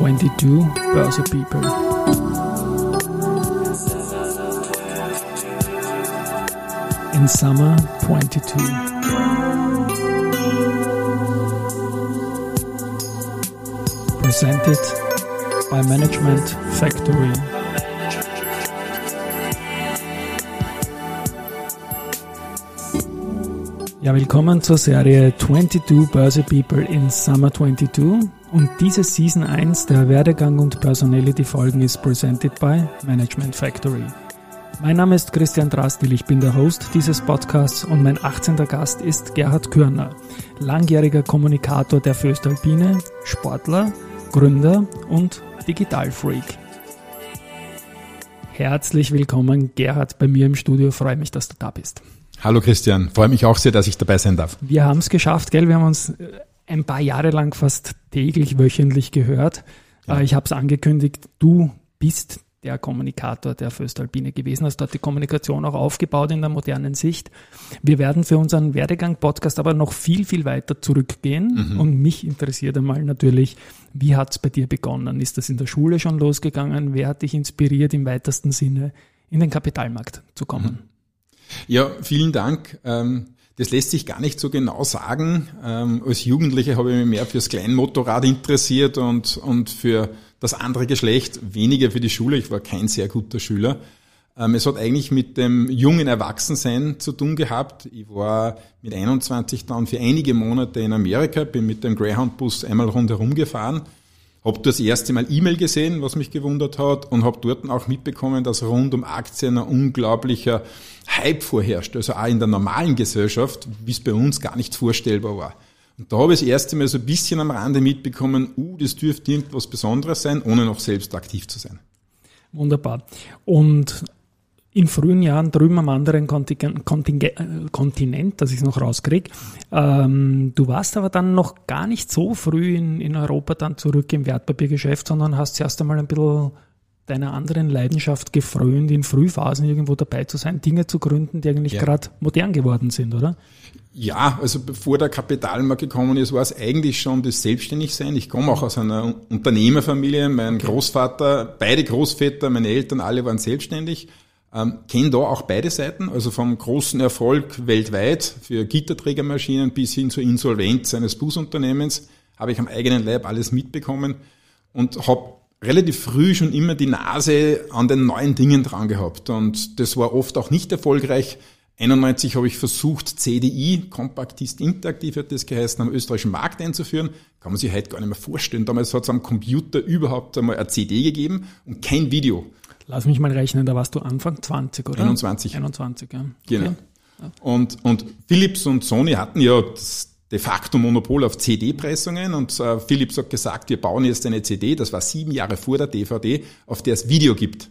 22 Börse People. In summer 22. Presented by Management Factory. Ja, willkommen zur Serie 22 Börse People in Summer 22. Und diese Season 1 der Werdegang und Personality Folgen ist presented by Management Factory. Mein Name ist Christian Drastil, ich bin der Host dieses Podcasts und mein 18. Gast ist Gerhard Körner, langjähriger Kommunikator der Föstalpine, Sportler, Gründer und Digitalfreak. Herzlich willkommen, Gerhard, bei mir im Studio. Freue mich, dass du da bist. Hallo Christian, freue mich auch sehr, dass ich dabei sein darf. Wir haben es geschafft, gell? Wir haben uns äh, ein paar Jahre lang fast täglich, wöchentlich gehört. Ja. Äh, ich habe es angekündigt, du bist der Kommunikator der Föstalpine gewesen, hast dort die Kommunikation auch aufgebaut in der modernen Sicht. Wir werden für unseren Werdegang-Podcast aber noch viel, viel weiter zurückgehen. Mhm. Und mich interessiert einmal natürlich, wie hat es bei dir begonnen? Ist das in der Schule schon losgegangen? Wer hat dich inspiriert, im weitesten Sinne in den Kapitalmarkt zu kommen? Mhm. Ja, vielen Dank. Ähm, das lässt sich gar nicht so genau sagen. Ähm, als Jugendlicher habe ich mich mehr fürs Kleinmotorrad interessiert und, und für das andere Geschlecht weniger für die Schule. Ich war kein sehr guter Schüler. Ähm, es hat eigentlich mit dem jungen Erwachsensein zu tun gehabt. Ich war mit 21 dann für einige Monate in Amerika, bin mit dem Greyhound-Bus einmal rundherum gefahren habe das erste Mal E-Mail gesehen, was mich gewundert hat, und habe dort auch mitbekommen, dass rund um Aktien ein unglaublicher Hype vorherrscht. Also auch in der normalen Gesellschaft, wie es bei uns gar nicht vorstellbar war. Und da habe ich das erste Mal so ein bisschen am Rande mitbekommen, uh, das dürfte irgendwas Besonderes sein, ohne noch selbst aktiv zu sein. Wunderbar. Und in frühen Jahren drüben am anderen Kontingent, äh, Kontinent, dass ich es noch rauskriege. Ähm, du warst aber dann noch gar nicht so früh in, in Europa dann zurück im Wertpapiergeschäft, sondern hast zuerst einmal ein bisschen deiner anderen Leidenschaft gefrönt, in Frühphasen irgendwo dabei zu sein, Dinge zu gründen, die eigentlich ja. gerade modern geworden sind, oder? Ja, also bevor der Kapitalmarkt gekommen ist, war es eigentlich schon das Selbstständigsein. Ich komme auch aus einer Unternehmerfamilie. Mein Großvater, beide Großväter, meine Eltern, alle waren selbstständig. Ähm, kenne da auch beide Seiten, also vom großen Erfolg weltweit für Gitterträgermaschinen bis hin zur Insolvenz eines Busunternehmens habe ich am eigenen Leib alles mitbekommen und habe relativ früh schon immer die Nase an den neuen Dingen dran gehabt und das war oft auch nicht erfolgreich. 91 habe ich versucht, CDI, Kompaktist Interaktiv hat das geheißen, am österreichischen Markt einzuführen. Kann man sich heute gar nicht mehr vorstellen. Damals hat es am Computer überhaupt einmal eine CD gegeben und kein Video. Lass mich mal rechnen, da warst du Anfang 20, oder? 21. 21, ja. Genau. Okay. Und, und Philips und Sony hatten ja das de facto Monopol auf CD-Pressungen und äh, Philips hat gesagt, wir bauen jetzt eine CD, das war sieben Jahre vor der DVD, auf der es Video gibt.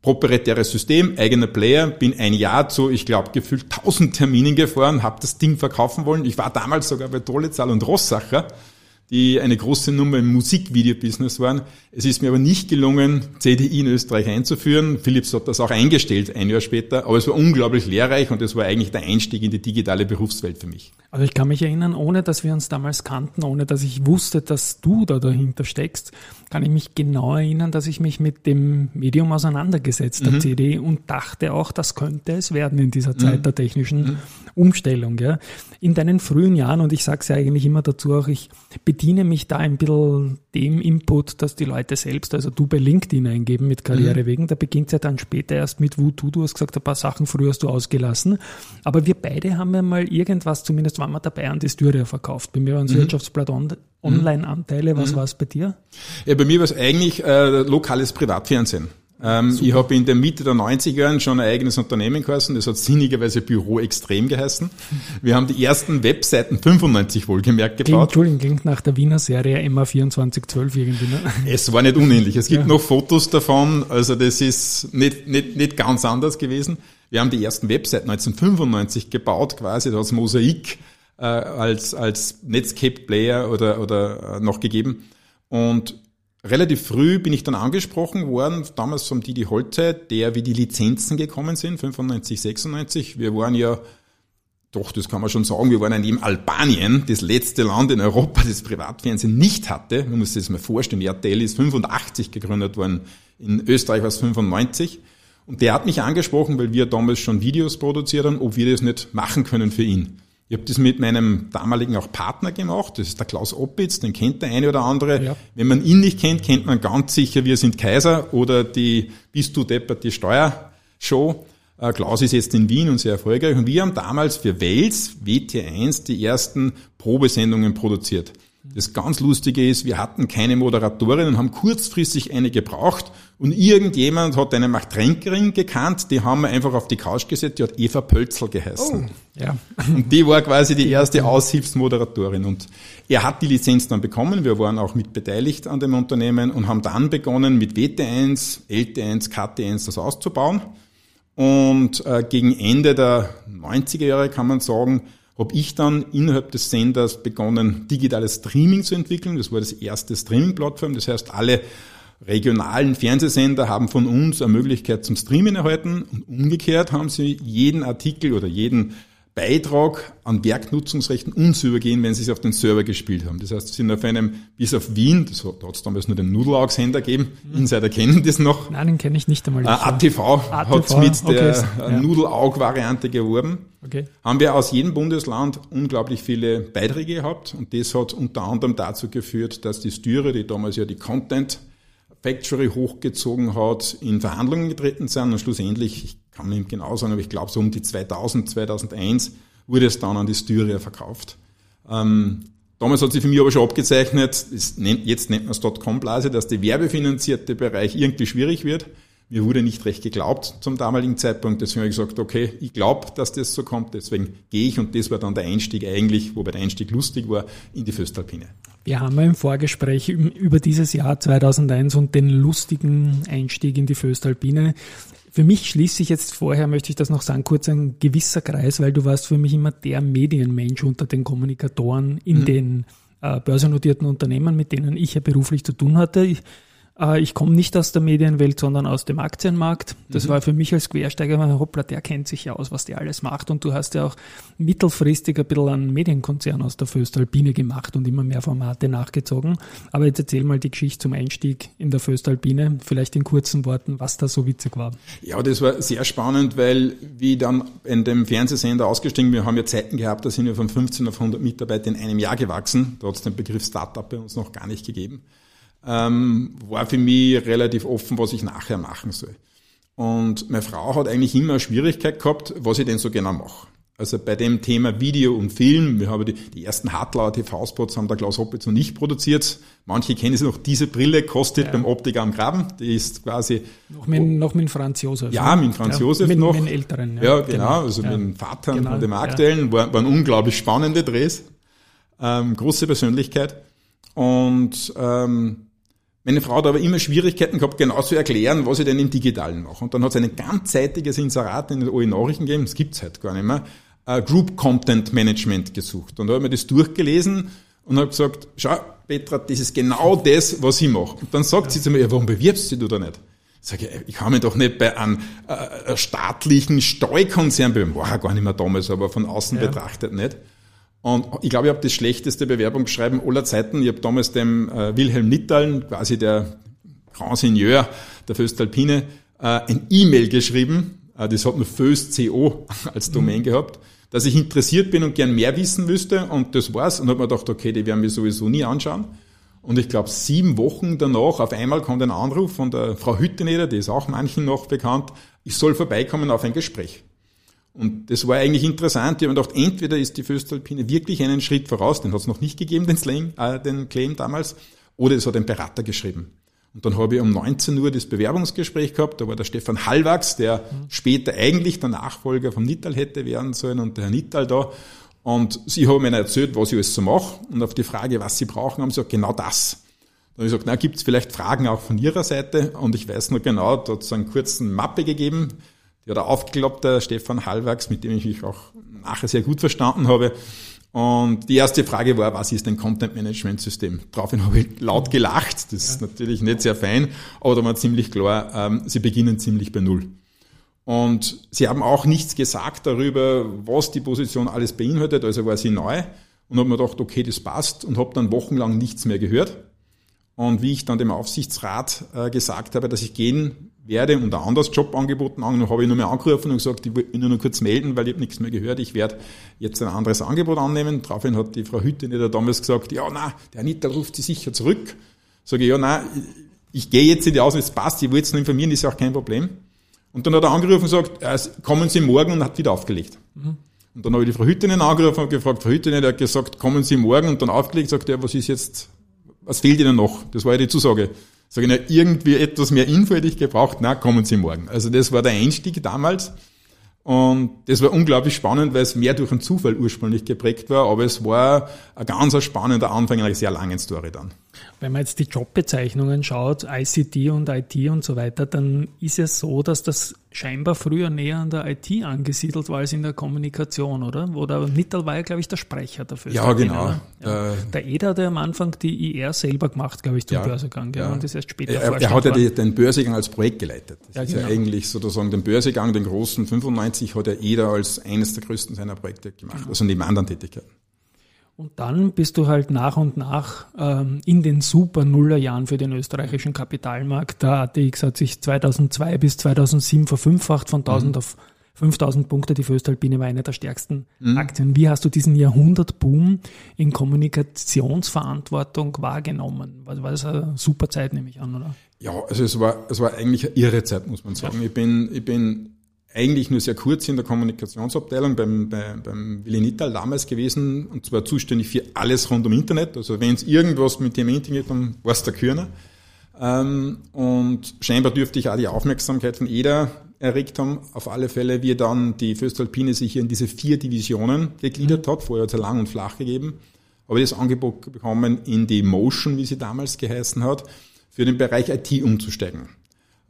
Proprietäres System, eigener Player, bin ein Jahr zu, ich glaube, gefühlt tausend Terminen gefahren, habe das Ding verkaufen wollen. Ich war damals sogar bei Trollezahl und Rossacher die eine große Nummer im Musikvideobusiness waren. Es ist mir aber nicht gelungen, CDI in Österreich einzuführen. Philips hat das auch eingestellt, ein Jahr später. Aber es war unglaublich lehrreich und es war eigentlich der Einstieg in die digitale Berufswelt für mich. Also ich kann mich erinnern, ohne dass wir uns damals kannten, ohne dass ich wusste, dass du da dahinter steckst, kann ich mich genau erinnern, dass ich mich mit dem Medium auseinandergesetzt habe, mhm. CD, und dachte auch, das könnte es werden in dieser Zeit mhm. der technischen mhm. Umstellung. Ja. In deinen frühen Jahren, und ich sage es ja eigentlich immer dazu auch, ich bediene mich da ein bisschen dem Input, dass die Leute selbst, also du bei LinkedIn eingeben mit Karrierewegen, mhm. da beginnt es ja dann später erst mit Wutu, du hast gesagt, ein paar Sachen früher hast du ausgelassen, aber wir beide haben ja mal irgendwas, zumindest waren wir dabei, an die Styria verkauft. Bei mir waren es mhm. Wirtschaftsblatt on Online-Anteile, was mhm. war es bei dir? Ja, bei mir war es eigentlich äh, lokales Privatfernsehen. Ähm, ich habe in der Mitte der 90er Jahren schon ein eigenes Unternehmen geheißen, das hat sinnigerweise Büro extrem geheißen. Wir haben die ersten Webseiten 95 wohlgemerkt gebaut. Entschuldigung, klingt nach der Wiener Serie MA 2412 irgendwie. Ne? Es war nicht unähnlich. Es gibt ja. noch Fotos davon, also das ist nicht, nicht, nicht ganz anders gewesen. Wir haben die ersten Webseiten 1995 gebaut, quasi, da hat es Mosaik äh, als, als Netscape-Player oder, oder äh, noch gegeben. Und relativ früh bin ich dann angesprochen worden, damals vom Didi Holte, der wie die Lizenzen gekommen sind, 95, 96. Wir waren ja doch, das kann man schon sagen, wir waren ja neben Albanien das letzte Land in Europa, das Privatfernsehen nicht hatte. Man muss sich das mal vorstellen, RTL ist 85 gegründet worden, in Österreich war es 95. Und der hat mich angesprochen, weil wir damals schon Videos produziert haben, ob wir das nicht machen können für ihn. Ich habe das mit meinem damaligen auch Partner gemacht, das ist der Klaus Oppitz, den kennt der eine oder andere. Ja. Wenn man ihn nicht kennt, kennt man ganz sicher Wir sind Kaiser oder die Bist du deppert die Steuershow. Äh, Klaus ist jetzt in Wien und sehr erfolgreich und wir haben damals für Wels WT1 die ersten Probesendungen produziert. Das ganz Lustige ist, wir hatten keine Moderatorin und haben kurzfristig eine gebraucht und irgendjemand hat eine Machtränkerin gekannt, die haben wir einfach auf die Couch gesetzt, die hat Eva Pölzel geheißen. Oh, ja. Und die war quasi die erste Aushilfsmoderatorin und er hat die Lizenz dann bekommen, wir waren auch mit beteiligt an dem Unternehmen und haben dann begonnen mit WT1, LT1, KT1 das auszubauen und äh, gegen Ende der 90er Jahre kann man sagen, habe ich dann innerhalb des Senders begonnen, digitales Streaming zu entwickeln. Das war das erste Streaming-Plattform. Das heißt, alle regionalen Fernsehsender haben von uns eine Möglichkeit zum Streamen erhalten und umgekehrt haben sie jeden Artikel oder jeden Beitrag an Werknutzungsrechten uns übergehen, wenn sie es auf den Server gespielt haben. Das heißt, sie sind auf einem, bis auf Wien, das hat, da hat es damals nur den Nudelaug-Sender gegeben, mhm. Insider kennen das noch. Nein, den kenne ich nicht einmal. Äh, ATV, ATV hat es mit okay. der ja. Nudelaug-Variante geworben. Okay. Haben wir aus jedem Bundesland unglaublich viele Beiträge gehabt und das hat unter anderem dazu geführt, dass die Styre, die damals ja die Content Factory hochgezogen hat, in Verhandlungen getreten sind und schlussendlich, kann nicht genau sagen, aber ich glaube so um die 2000, 2001 wurde es dann an die Styria verkauft. Ähm, damals hat sich für mich aber schon abgezeichnet, nennt, jetzt nennt man es Dotcom-Blase, dass der werbefinanzierte Bereich irgendwie schwierig wird. Mir wurde nicht recht geglaubt zum damaligen Zeitpunkt. Deswegen habe ich gesagt, okay, ich glaube, dass das so kommt. Deswegen gehe ich und das war dann der Einstieg eigentlich, wobei der Einstieg lustig war, in die Föstalpine. Wir haben im Vorgespräch über dieses Jahr 2001 und den lustigen Einstieg in die Föstalpine. Für mich schließt sich jetzt vorher, möchte ich das noch sagen, kurz ein gewisser Kreis, weil du warst für mich immer der Medienmensch unter den Kommunikatoren in mhm. den äh, börsennotierten Unternehmen, mit denen ich ja beruflich zu tun hatte. Ich, ich komme nicht aus der Medienwelt, sondern aus dem Aktienmarkt. Das mhm. war für mich als Quersteiger, hoppla, der kennt sich ja aus, was der alles macht. Und du hast ja auch mittelfristig ein bisschen einen Medienkonzern aus der Föstalpine gemacht und immer mehr Formate nachgezogen. Aber jetzt erzähl mal die Geschichte zum Einstieg in der Föstalpine, vielleicht in kurzen Worten, was da so witzig war. Ja, das war sehr spannend, weil wie dann in dem Fernsehsender ausgestiegen, wir haben ja Zeiten gehabt, da sind wir von 15 auf 100 Mitarbeiter in einem Jahr gewachsen. Da hat es den Begriff Startup bei uns noch gar nicht gegeben ähm, war für mich relativ offen, was ich nachher machen soll. Und meine Frau hat eigentlich immer eine Schwierigkeit gehabt, was ich denn so genau mache. Also bei dem Thema Video und Film, wir haben die, die ersten Hartlauer TV-Spots haben der Klaus Hoppitz noch nicht produziert. Manche kennen es noch, diese Brille kostet ja. beim Optiker am Graben. Die ist quasi... Noch mit, noch mit Franz Josef. Ja, ne? mit Franz ja, Josef mit, noch. Mit den Älteren. Ja, ja genau, genau, also mit dem Vater genau, und dem Aktuellen. War, waren unglaublich spannende Drehs. Ähm, große Persönlichkeit. Und ähm, meine Frau hat aber immer Schwierigkeiten gehabt, genau zu erklären, was ich denn im Digitalen mache. Und dann hat es ein ganzseitiges Inserat in den OE Nachrichten gegeben, das gibt's halt gar nicht mehr, uh, Group Content Management gesucht. Und da habe ich mir das durchgelesen und habe gesagt, schau, Petra, das ist genau das, was ich mache. Und dann sagt ja. sie zu mir, ja, warum bewirbst du da nicht? Sag ich, ich kann mich doch nicht bei einem äh, staatlichen Steuerkonzern bewerben. War ja gar nicht mehr damals, aber von außen ja. betrachtet nicht. Und ich glaube, ich habe das schlechteste Bewerbungsschreiben aller Zeiten. Ich habe damals dem äh, Wilhelm Nittal, quasi der Grand Seigneur der Föstalpine, äh, ein E-Mail geschrieben. Äh, das hat nur Föst.co als Domain mhm. gehabt, dass ich interessiert bin und gern mehr wissen wüsste. Und das war's. Und habe mir gedacht, okay, die werden wir sowieso nie anschauen. Und ich glaube, sieben Wochen danach, auf einmal kommt ein Anruf von der Frau Hütteneder, die ist auch manchen noch bekannt, ich soll vorbeikommen auf ein Gespräch. Und das war eigentlich interessant. Ich habe gedacht, entweder ist die Föstalpine wirklich einen Schritt voraus, den hat es noch nicht gegeben, den, Slang, äh, den Claim damals, oder es hat ein Berater geschrieben. Und dann habe ich um 19 Uhr das Bewerbungsgespräch gehabt. Da war der Stefan Hallwachs, der mhm. später eigentlich der Nachfolger vom Nittal hätte werden sollen und der Herr Nittal da. Und sie haben mir erzählt, was ich alles so mache. Und auf die Frage, was sie brauchen, haben sie gesagt, genau das. Dann habe ich gesagt, na, gibt es vielleicht Fragen auch von Ihrer Seite? Und ich weiß noch genau, da hat es einen kurzen Mappe gegeben ja, der aufgekloppte Stefan Hallwachs, mit dem ich mich auch nachher sehr gut verstanden habe. Und die erste Frage war, was ist ein Content Management System? Daraufhin habe ich laut gelacht. Das ist natürlich nicht sehr fein, aber da war ziemlich klar, ähm, sie beginnen ziemlich bei Null. Und sie haben auch nichts gesagt darüber, was die Position alles beinhaltet, also war sie neu und habe mir gedacht, okay, das passt und habe dann wochenlang nichts mehr gehört. Und wie ich dann dem Aufsichtsrat äh, gesagt habe, dass ich gehen werde und ein anderes Jobangebot angenommen, habe ich nur mehr angerufen und gesagt, ich will nur noch kurz melden, weil ich habe nichts mehr gehört, ich werde jetzt ein anderes Angebot annehmen. Daraufhin hat die Frau Hütte da damals gesagt, ja, na, der Anita ruft sie sicher zurück. Sage ich, ja, na, ich, gehe jetzt in die Aus, es passt, ich will jetzt nur informieren, ist ja auch kein Problem. Und dann hat er angerufen und gesagt, äh, kommen Sie morgen und hat wieder aufgelegt. Mhm. Und dann habe ich die Frau Hüttinen angerufen und gefragt, Frau Hüttinen, der hat gesagt, kommen Sie morgen und dann aufgelegt, sagt er, was ist jetzt, was fehlt Ihnen noch? Das war ja die Zusage. Sag ich, na, irgendwie etwas mehr Info hätte ich gebraucht, na, kommen Sie morgen. Also das war der Einstieg damals. Und das war unglaublich spannend, weil es mehr durch einen Zufall ursprünglich geprägt war, aber es war ein ganz spannender Anfang einer sehr langen Story dann. Wenn man jetzt die Jobbezeichnungen schaut, ICT und IT und so weiter, dann ist es so, dass das scheinbar früher näher an der IT angesiedelt war als in der Kommunikation, oder? Wo der Nittal war ja, glaube ich, der Sprecher dafür. Ja, genau. Ja. Der Eder hat ja am Anfang die IR selber gemacht, glaube ich, zum ja, Börsegang, ja. und ist erst später Er, er hat ja die, den Börsegang als Projekt geleitet. Das ja, ist genau. ja eigentlich sozusagen den Börsegang, den großen 95, hat er Eder als eines der größten seiner Projekte gemacht, genau. also neben anderen Tätigkeiten. Und dann bist du halt nach und nach ähm, in den super Nullerjahren für den österreichischen Kapitalmarkt. Der ATX hat sich 2002 bis 2007 verfünffacht von 1000 mhm. auf 5000 Punkte. Die Föstalpine war eine der stärksten mhm. Aktien. Wie hast du diesen Jahrhundertboom in Kommunikationsverantwortung wahrgenommen? War, war das eine super Zeit, nehme ich an, oder? Ja, also es war, es war eigentlich eine irre Zeit, muss man sagen. Ja. Ich bin, ich bin eigentlich nur sehr kurz in der Kommunikationsabteilung beim, beim, beim Willi Nittal damals gewesen und zwar zuständig für alles rund um Internet. Also wenn es irgendwas mit dem Internet, dann war es der Körner. Ähm, und scheinbar dürfte ich auch die Aufmerksamkeit von jeder erregt haben. Auf alle Fälle, wie dann die Föstalpine sich hier in diese vier Divisionen gegliedert mhm. hat. Vorher hat es lang und flach gegeben. Habe ich das Angebot bekommen, in die Motion, wie sie damals geheißen hat, für den Bereich IT umzusteigen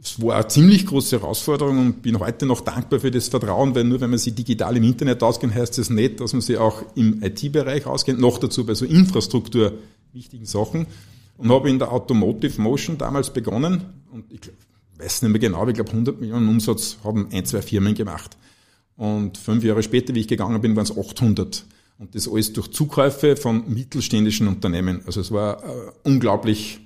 es war eine ziemlich große Herausforderung und bin heute noch dankbar für das Vertrauen, weil nur wenn man sich digital im Internet auskennt, heißt das nicht, dass man sich auch im IT-Bereich auskennt, noch dazu bei so Infrastruktur wichtigen Sachen. Und habe in der Automotive Motion damals begonnen und ich weiß nicht mehr genau, ich glaube 100 Millionen Umsatz haben ein, zwei Firmen gemacht. Und fünf Jahre später, wie ich gegangen bin, waren es 800. Und das alles durch Zukäufe von mittelständischen Unternehmen. Also es war äh, unglaublich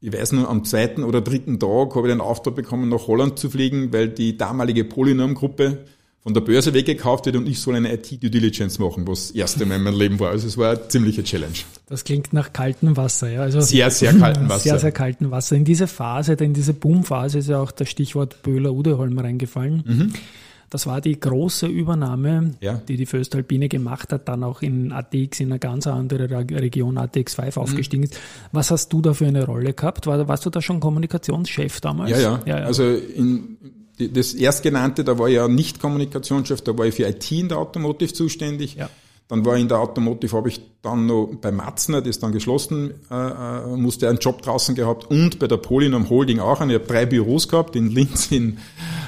ich weiß nur, am zweiten oder dritten Tag habe ich den Auftrag bekommen, nach Holland zu fliegen, weil die damalige Polynom-Gruppe von der Börse weggekauft wird und ich soll eine IT-Due Diligence machen, was das erste Mal in meinem Leben war. Also es war eine ziemliche Challenge. Das klingt nach kaltem Wasser, ja. Also sehr, sehr kaltem Wasser. Sehr, sehr kaltem Wasser. In diese Phase, in diese Boom-Phase ist ja auch das Stichwort Böhler-Udeholm reingefallen. Mhm. Das war die große Übernahme, ja. die die Föstalpine gemacht hat, dann auch in ATX in eine ganz andere Region ATX 5 mhm. aufgestiegen ist. Was hast du da für eine Rolle gehabt? War, warst du da schon Kommunikationschef damals? Ja, ja. ja, ja. Also in, das erstgenannte, da war ich ja nicht Kommunikationschef, da war ich für IT in der Automotive zuständig. Ja. Dann war in der Automotive, habe ich dann noch bei Matzner, das dann geschlossen, äh, äh musste einen Job draußen gehabt und bei der Polynom Holding auch. Und ich habe drei Büros gehabt, in Linz, in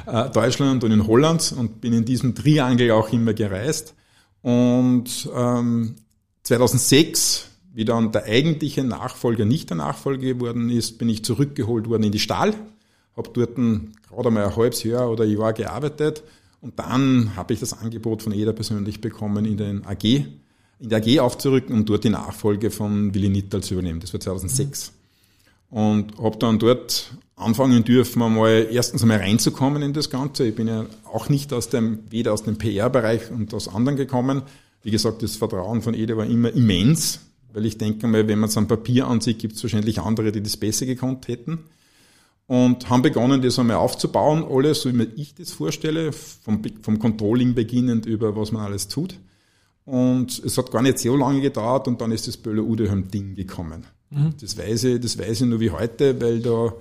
äh, Deutschland und in Holland und bin in diesem Triangel auch immer gereist. Und ähm, 2006, wie dann der eigentliche Nachfolger nicht der Nachfolger geworden ist, bin ich zurückgeholt worden in die Stahl, habe dort gerade mal ein halbes Jahr oder ein Jahr gearbeitet und dann habe ich das Angebot von jeder persönlich bekommen, in den AG, in der AG aufzurücken, um dort die Nachfolge von Willi Nittal zu übernehmen. Das war 2006. Mhm. Und habe dann dort anfangen dürfen, einmal erstens einmal reinzukommen in das Ganze. Ich bin ja auch nicht aus dem, weder aus dem PR-Bereich und aus anderen gekommen. Wie gesagt, das Vertrauen von Ede war immer immens, weil ich denke mal, wenn man es am Papier ansieht, gibt es wahrscheinlich andere, die das besser gekonnt hätten und haben begonnen, das einmal aufzubauen, alles, so wie ich das vorstelle, vom, vom Controlling beginnend über was man alles tut. Und es hat gar nicht so lange gedauert und dann ist das Böller Udeheim Ding gekommen. Mhm. Das weiß ich, das weiß ich nur wie heute, weil da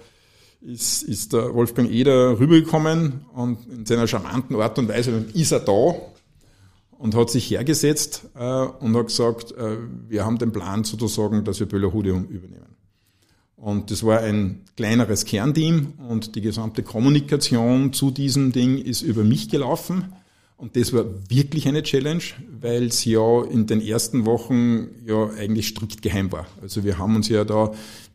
ist, ist der Wolfgang Eder rübergekommen und in seiner charmanten Art und Weise dann ist er da und hat sich hergesetzt äh, und hat gesagt, äh, wir haben den Plan sozusagen, dass wir Böller Hudeum übernehmen. Und das war ein kleineres Kernteam und die gesamte Kommunikation zu diesem Ding ist über mich gelaufen. Und das war wirklich eine Challenge, weil es ja in den ersten Wochen ja eigentlich strikt geheim war. Also wir haben uns ja da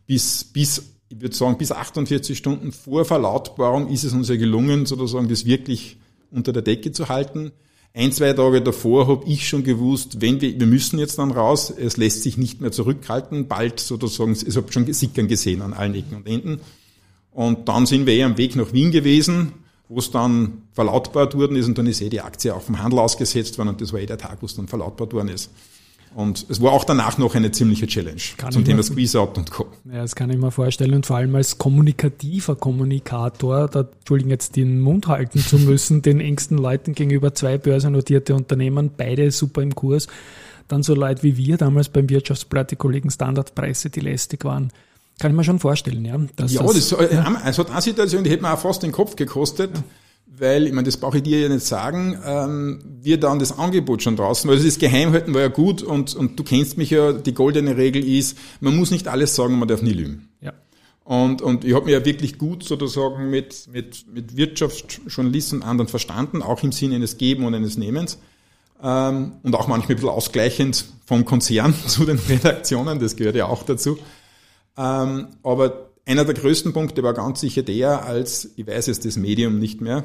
bis, bis, ich würde sagen, bis 48 Stunden vor Verlautbarung ist es uns ja gelungen, sozusagen das wirklich unter der Decke zu halten. Ein, zwei Tage davor habe ich schon gewusst, wenn wir, wir müssen jetzt dann raus, es lässt sich nicht mehr zurückhalten, bald sozusagen, ich habe schon Sickern gesehen an allen Ecken und Enden. Und dann sind wir eh am Weg nach Wien gewesen, wo es dann verlautbart worden ist und dann ist eh die Aktie auch vom Handel ausgesetzt worden und das war eh der Tag, wo es dann verlautbart worden ist. Und es war auch danach noch eine ziemliche Challenge Kann zum Thema Squeeze-Out und Co. Ja, das kann ich mir vorstellen. Und vor allem als kommunikativer Kommunikator, da, Entschuldigung, jetzt den Mund halten zu müssen, den engsten Leuten gegenüber zwei börsennotierte Unternehmen, beide super im Kurs. Dann so Leute wie wir damals beim Wirtschaftsblatt, die Kollegen Standardpreise, die lästig waren. Kann ich mir schon vorstellen, ja. Ja, das, äh, es hat eine Situation, die hätte mir auch fast den Kopf gekostet, weil, ich meine, das brauche ich dir ja nicht sagen, ähm, wir dann das Angebot schon draußen, weil das Geheimhalten war ja gut und, und du kennst mich ja, die goldene Regel ist, man muss nicht alles sagen, man darf nie lügen. ja. Und, und ich habe mich ja wirklich gut sozusagen mit, mit, mit Wirtschaftsjournalisten und anderen verstanden, auch im Sinne eines Geben und eines Nehmens. Ähm, und auch manchmal ein bisschen ausgleichend vom Konzern zu den Redaktionen, das gehört ja auch dazu. Ähm, aber einer der größten Punkte war ganz sicher der, als, ich weiß jetzt das Medium nicht mehr,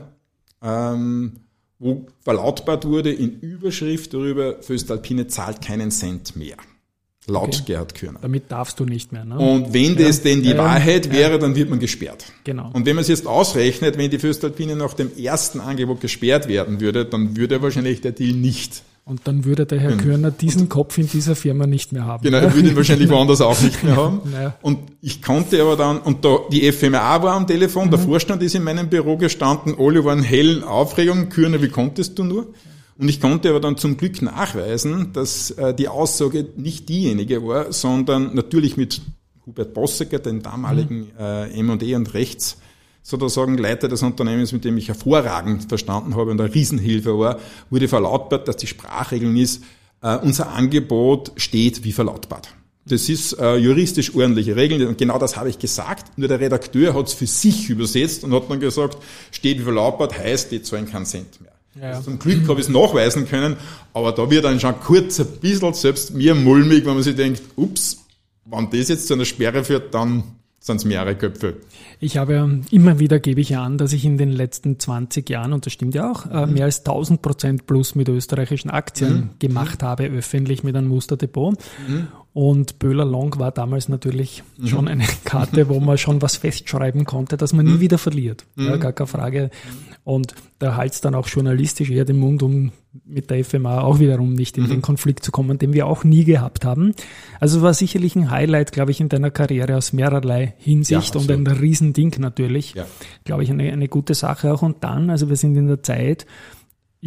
ähm, wo verlautbart wurde in Überschrift darüber, Föstalpine zahlt keinen Cent mehr. Laut Okay. Gerhard Kürner. Damit darfst du nicht mehr. Ne? Und wenn das denn die Ja, Wahrheit ja. wäre, dann wird man gesperrt. Genau. Und wenn man es jetzt ausrechnet, wenn die Föstalpine nach dem ersten Angebot gesperrt werden würde, dann würde wahrscheinlich der Deal nicht. Und dann würde der Herr Körner diesen Kopf in dieser Firma nicht mehr haben. Genau, er würde ihn wahrscheinlich woanders auch nicht mehr haben. Naja. Und ich konnte aber dann, und da die FMA war am Telefon, Mhm. der Vorstand ist in meinem Büro gestanden, alle waren hellen Aufregung, Kürner, wie konntest du nur? Und ich konnte aber dann zum Glück nachweisen, dass äh, die Aussage nicht diejenige war, sondern natürlich mit Hubert Bossecker, den damaligen äh, M&E und Rechts, sozusagen Leiter des Unternehmens, mit dem ich hervorragend verstanden habe und eine Riesenhilfe war, wurde verlautbart, dass die Sprachregeln ist, äh, unser Angebot steht wie verlautbart. Das ist äh, juristisch ordentliche Regeln und genau das habe ich gesagt. Nur der Redakteur hat es für sich übersetzt und hat dann gesagt, steht wie verlautbart, heißt, die zahlen keinen Cent mehr. Ja, ja. Also zum Glück habe ich es nachweisen können, aber da wird dann schon kurz ein bisschen selbst mir mulmig, wenn man sich denkt, ups, wenn das jetzt zu einer Sperre führt, dann sind es mehrere Köpfe. Ich habe ja immer wieder, gebe ich ja an, dass ich in den letzten 20 Jahren, und das stimmt ja auch, äh, mehr als 1000 Prozent plus mit österreichischen Aktien gemacht habe, öffentlich mit einem Musterdepot. Und Böhler Long war damals natürlich schon eine Karte, wo man schon was festschreiben konnte, dass man nie wieder verliert. Ja, gar keine Frage. Und da halt's dann auch journalistisch eher den Mund, um mit der FMA auch wiederum nicht in den Konflikt zu kommen, den wir auch nie gehabt haben. Also war sicherlich ein Highlight, glaube ich, in deiner Karriere aus mehrerlei Hinsicht Ja, und ein Riesending natürlich. Ja. Glaube ich, eine, eine gute Sache auch. Und dann, also wir sind in der Zeit,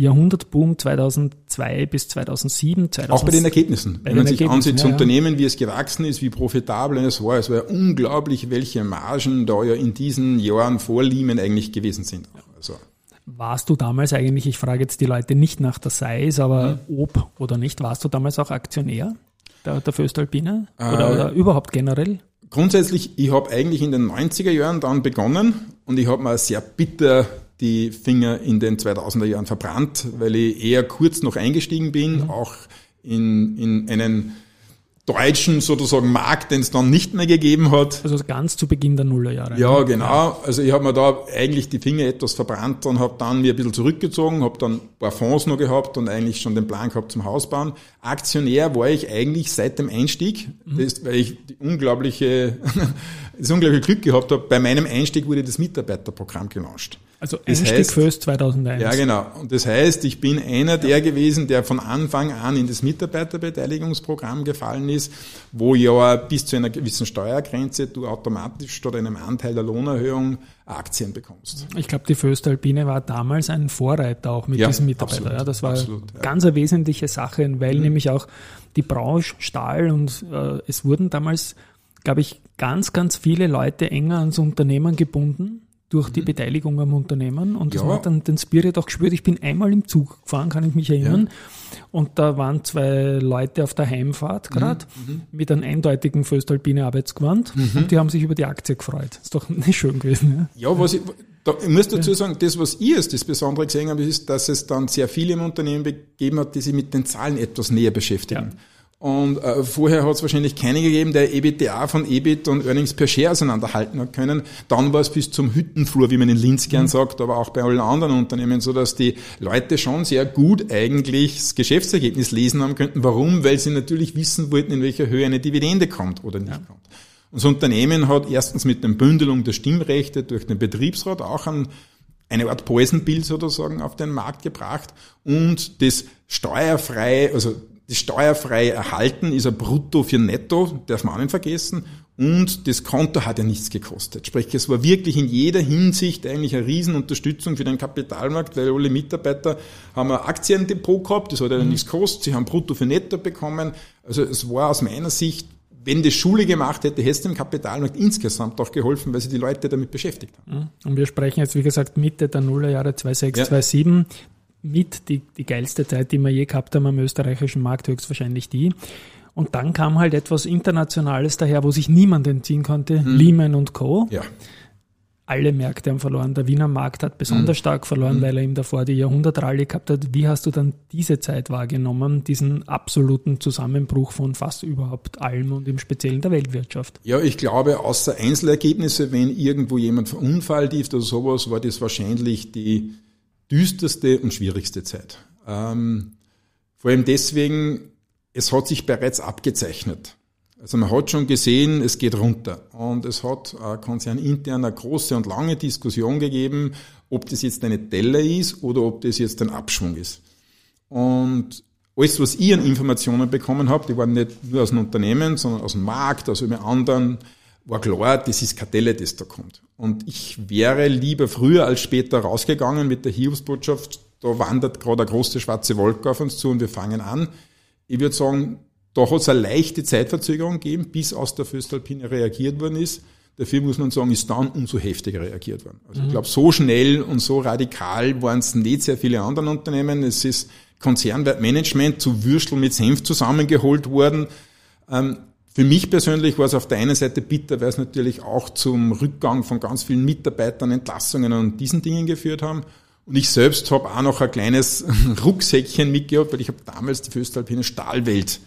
Jahrhundertboom 2002 bis 2007, 2000, Auch bei den Ergebnissen. Bei Wenn man den sich Ergebnissen, ansieht, das ja. Unternehmen, wie es gewachsen ist, wie profitabel es war, es war ja unglaublich, welche Margen da ja in diesen Jahren vor Lehman eigentlich gewesen sind. Also, Warst du damals eigentlich, ich frage jetzt die Leute nicht nach der Size, aber Mhm. ob oder nicht, warst du damals auch Aktionär der, der Föstalpine? Äh, Oder, oder überhaupt generell? grundsätzlich, ich habe eigentlich in den 90er Jahren dann begonnen und ich habe mir sehr bitter die Finger in den 2000er Jahren verbrannt, weil ich eher kurz noch eingestiegen bin, Mhm. auch in, in einen deutschen sozusagen Markt, den es dann nicht mehr gegeben hat. Also ganz zu Beginn der Nullerjahre. Ja, genau. Also ich habe mir da eigentlich die Finger etwas verbrannt und habe dann mir ein bisschen zurückgezogen, habe dann ein paar Fonds noch gehabt und eigentlich schon den Plan gehabt zum Hausbauen. Aktionär war ich eigentlich seit dem Einstieg, das, weil ich die unglaubliche, das unglaubliche Glück gehabt habe. Bei meinem Einstieg wurde das Mitarbeiterprogramm gelauncht. Also Das Einstieg heißt- Föst 2001. Ja, genau. Und das heißt, ich bin einer der gewesen, der von Anfang an in das Mitarbeiterbeteiligungsprogramm gefallen ist, wo ja bis zu einer gewissen Steuergrenze du automatisch statt einem Anteil der Lohnerhöhung Aktien bekommst. Ich glaube, die Föstalpine war damals ein Vorreiter auch mit Ja, diesem Mitarbeiter. absolut, ja, das war absolut, ja. Mhm. ganz eine wesentliche Sache, weil nämlich auch die Branche Stahl und äh, es wurden damals, glaube ich, ganz, ganz viele Leute enger ans Unternehmen gebunden durch die Beteiligung am Unternehmen und das Mhm. Ja. hat dann den Spirit auch gespürt. Ich bin einmal im Zug gefahren, kann ich mich erinnern. Und da waren zwei Leute auf der Mhm. Heimfahrt gerade mit einem eindeutigen Föstalpine Arbeitsgewand Mhm. und die haben sich über die Aktie gefreut. Ist doch nicht schön gewesen. Ja? Ja, was ich, da, ich muss dazu sagen, das, was ich als das Besondere gesehen habe, ist, dass es dann sehr viele im Unternehmen gegeben hat, die sich mit den Zahlen etwas näher beschäftigen. Und äh, vorher hat es wahrscheinlich keinen gegeben, der EBITDA von EBIT und Earnings per Share auseinanderhalten hat können. Dann war es bis zum Hüttenflur, wie man in Linz gern mhm. sagt, aber auch bei allen anderen Unternehmen so, dass die Leute schon sehr gut eigentlich das Geschäftsergebnis lesen haben könnten. Warum? Weil sie natürlich wissen wollten, in welcher Höhe eine Dividende kommt oder nicht ja. kommt. Und das Unternehmen hat erstens mit der Bündelung der Stimmrechte durch den Betriebsrat auch ein eine Art Poisonbild sozusagen auf den Markt gebracht und das steuerfrei, also das steuerfreie Erhalten ist ein Brutto für Netto, darf man auch nicht vergessen. Und das Konto hat ja nichts gekostet. Sprich, es war wirklich in jeder Hinsicht eigentlich eine Riesenunterstützung für den Kapitalmarkt, weil alle Mitarbeiter haben ein Aktiendepot gehabt, das hat ja mhm. nichts gekostet, sie haben Brutto für Netto bekommen. Also es war aus meiner Sicht wenn das Schule gemacht hätte, hätte es dem Kapitalmarkt insgesamt auch geholfen, weil sie die Leute damit beschäftigt haben. Mhm. Und wir sprechen jetzt, wie gesagt, Mitte der Nullerjahre 2006, ja. 2007. Mit die, die geilste Zeit, die wir je gehabt haben am österreichischen Markt, höchstwahrscheinlich die. Und dann kam halt etwas Internationales daher, wo sich niemand entziehen konnte, hm. Lehman und Co. Ja alle Märkte haben verloren. Der Wiener Markt hat besonders mhm. stark verloren, mhm. weil er ihm davor die Jahrhundertrallye gehabt hat. Wie hast du dann diese Zeit wahrgenommen, diesen absoluten Zusammenbruch von fast überhaupt allem und im Speziellen der Weltwirtschaft? Ja, ich glaube, außer Einzelergebnisse, wenn irgendwo jemand verunfallt ist oder sowas, war das wahrscheinlich die düsterste und schwierigste Zeit. Ähm, vor allem deswegen, es hat sich bereits abgezeichnet. Also man hat schon gesehen, es geht runter. Und es hat äh, konzernintern eine große und lange Diskussion gegeben, ob das jetzt eine Delle ist oder ob das jetzt ein Abschwung ist. Und alles, was ich an Informationen bekommen habe, die waren nicht nur aus dem Unternehmen, sondern aus dem Markt, aus einem anderen, war klar, das ist Kartelle, das da kommt. Und ich wäre lieber früher als später rausgegangen mit der Hiobsbotschaft, da wandert gerade eine große schwarze Wolke auf uns zu und wir fangen an. Ich würde sagen, da hat es eine leichte Zeitverzögerung gegeben, bis aus der Föstalpine reagiert worden ist. Dafür muss man sagen, ist dann umso heftiger reagiert worden. Also mhm. ich glaube, so schnell und so radikal waren es nicht sehr viele andere Unternehmen. Es ist Konzernwertmanagement zu Würstel mit Senf zusammengeholt worden. Ähm, für mich persönlich war es auf der einen Seite bitter, weil es natürlich auch zum Rückgang von ganz vielen Mitarbeitern, Entlassungen und diesen Dingen geführt haben. Und ich selbst habe auch noch ein kleines Rucksäckchen mitgehabt, weil ich habe damals die Föstalpine Stahlwelt